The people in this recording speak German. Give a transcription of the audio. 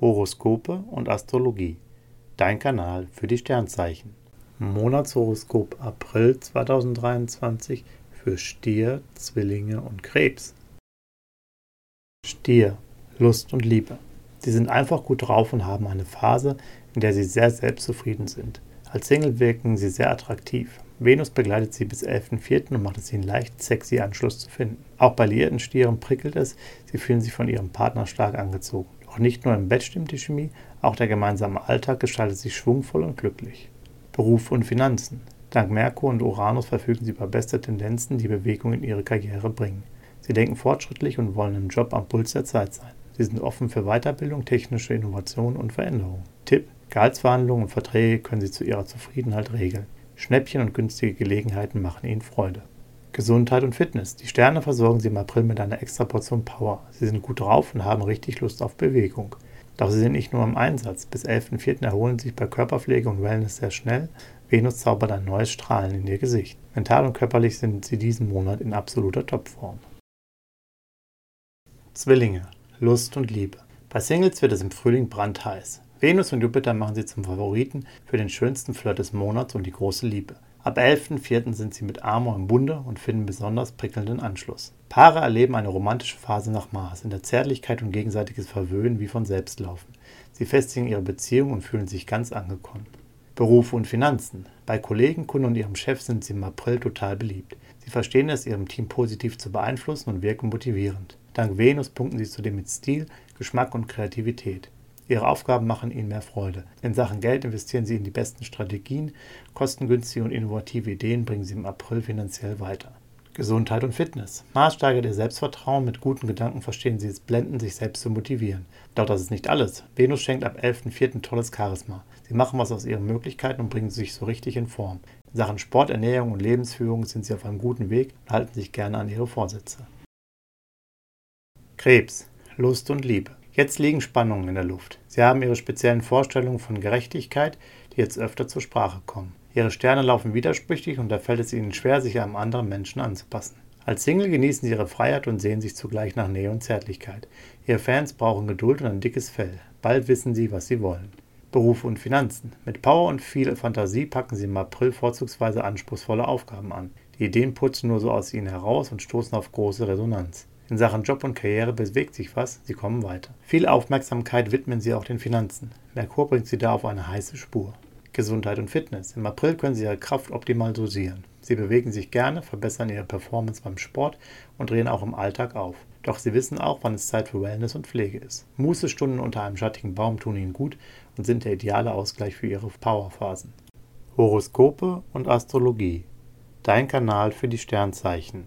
Horoskope und Astrologie. Dein Kanal für die Sternzeichen. Monatshoroskop April 2023 für Stier, Zwillinge und Krebs. Stier, Lust und Liebe. Sie sind einfach gut drauf und haben eine Phase, in der sie sehr selbstzufrieden sind. Als Single wirken sie sehr attraktiv. Venus begleitet sie bis 11.04. und macht es ihnen leicht, sexy Anschluss zu finden. Auch bei liierten Stieren prickelt es, sie fühlen sich von ihrem Partner stark angezogen. Doch nicht nur im Bett stimmt die Chemie, auch der gemeinsame Alltag gestaltet sich schwungvoll und glücklich. Beruf und Finanzen. Dank Merkur und Uranus verfügen sie über beste Tendenzen, die Bewegung in ihre Karriere bringen. Sie denken fortschrittlich und wollen im Job am Puls der Zeit sein. Sie sind offen für Weiterbildung, technische Innovation und Veränderung. Tipp: Gehaltsverhandlungen und Verträge können Sie zu Ihrer Zufriedenheit regeln. Schnäppchen und günstige Gelegenheiten machen Ihnen Freude. Gesundheit und Fitness. Die Sterne versorgen Sie im April mit einer extra Portion Power. Sie sind gut drauf und haben richtig Lust auf Bewegung. Doch Sie sind nicht nur im Einsatz. Bis 11.04. erholen Sie sich bei Körperpflege und Wellness sehr schnell. Venus zaubert ein neues Strahlen in Ihr Gesicht. Mental und körperlich sind Sie diesen Monat in absoluter Topform. Zwillinge. Lust und Liebe. Bei Singles wird es im Frühling brandheiß. Venus und Jupiter machen sie zum Favoriten für den schönsten Flirt des Monats und die große Liebe. Ab 11.04. sind sie mit Amor im Bunde und finden besonders prickelnden Anschluss. Paare erleben eine romantische Phase nach Mars, in der Zärtlichkeit und gegenseitiges Verwöhnen wie von selbst laufen. Sie festigen ihre Beziehung und fühlen sich ganz angekommen. Berufe und Finanzen. Bei Kollegen, Kunden und ihrem Chef sind sie im April total beliebt. Sie verstehen es, ihrem Team positiv zu beeinflussen und wirken motivierend. Dank Venus punkten sie zudem mit Stil, Geschmack und Kreativität. Ihre Aufgaben machen Ihnen mehr Freude. In Sachen Geld investieren Sie in die besten Strategien, kostengünstige und innovative Ideen bringen Sie im April finanziell weiter. Gesundheit und Fitness. Mars steigert Ihr Selbstvertrauen. Mit guten Gedanken verstehen Sie es blenden, sich selbst zu motivieren. Doch das ist nicht alles. Venus schenkt ab 11.04. tolles Charisma. Sie machen was aus Ihren Möglichkeiten und bringen sich so richtig in Form. In Sachen Sport, Ernährung und Lebensführung sind Sie auf einem guten Weg und halten sich gerne an Ihre Vorsätze. Krebs. Lust und Liebe. Jetzt liegen Spannungen in der Luft. Sie haben ihre speziellen Vorstellungen von Gerechtigkeit, die jetzt öfter zur Sprache kommen. Ihre Sterne laufen widersprüchlich und da fällt es ihnen schwer, sich einem anderen Menschen anzupassen. Als Single genießen sie ihre Freiheit und sehen sich zugleich nach Nähe und Zärtlichkeit. Ihre Fans brauchen Geduld und ein dickes Fell. Bald wissen sie, was sie wollen. Beruf und Finanzen. Mit Power und viel Fantasie packen sie im April vorzugsweise anspruchsvolle Aufgaben an. Die Ideen putzen nur so aus ihnen heraus und stoßen auf große Resonanz. In Sachen Job und Karriere bewegt sich was, sie kommen weiter. Viel Aufmerksamkeit widmen sie auch den Finanzen. Merkur bringt sie da auf eine heiße Spur. Gesundheit und Fitness. Im April können sie ihre Kraft optimal dosieren. Sie bewegen sich gerne, verbessern ihre Performance beim Sport und drehen auch im Alltag auf. Doch sie wissen auch, wann es Zeit für Wellness und Pflege ist. Mußestunden unter einem schattigen Baum tun ihnen gut und sind der ideale Ausgleich für ihre Powerphasen. Horoskope und Astrologie. Dein Kanal für die Sternzeichen.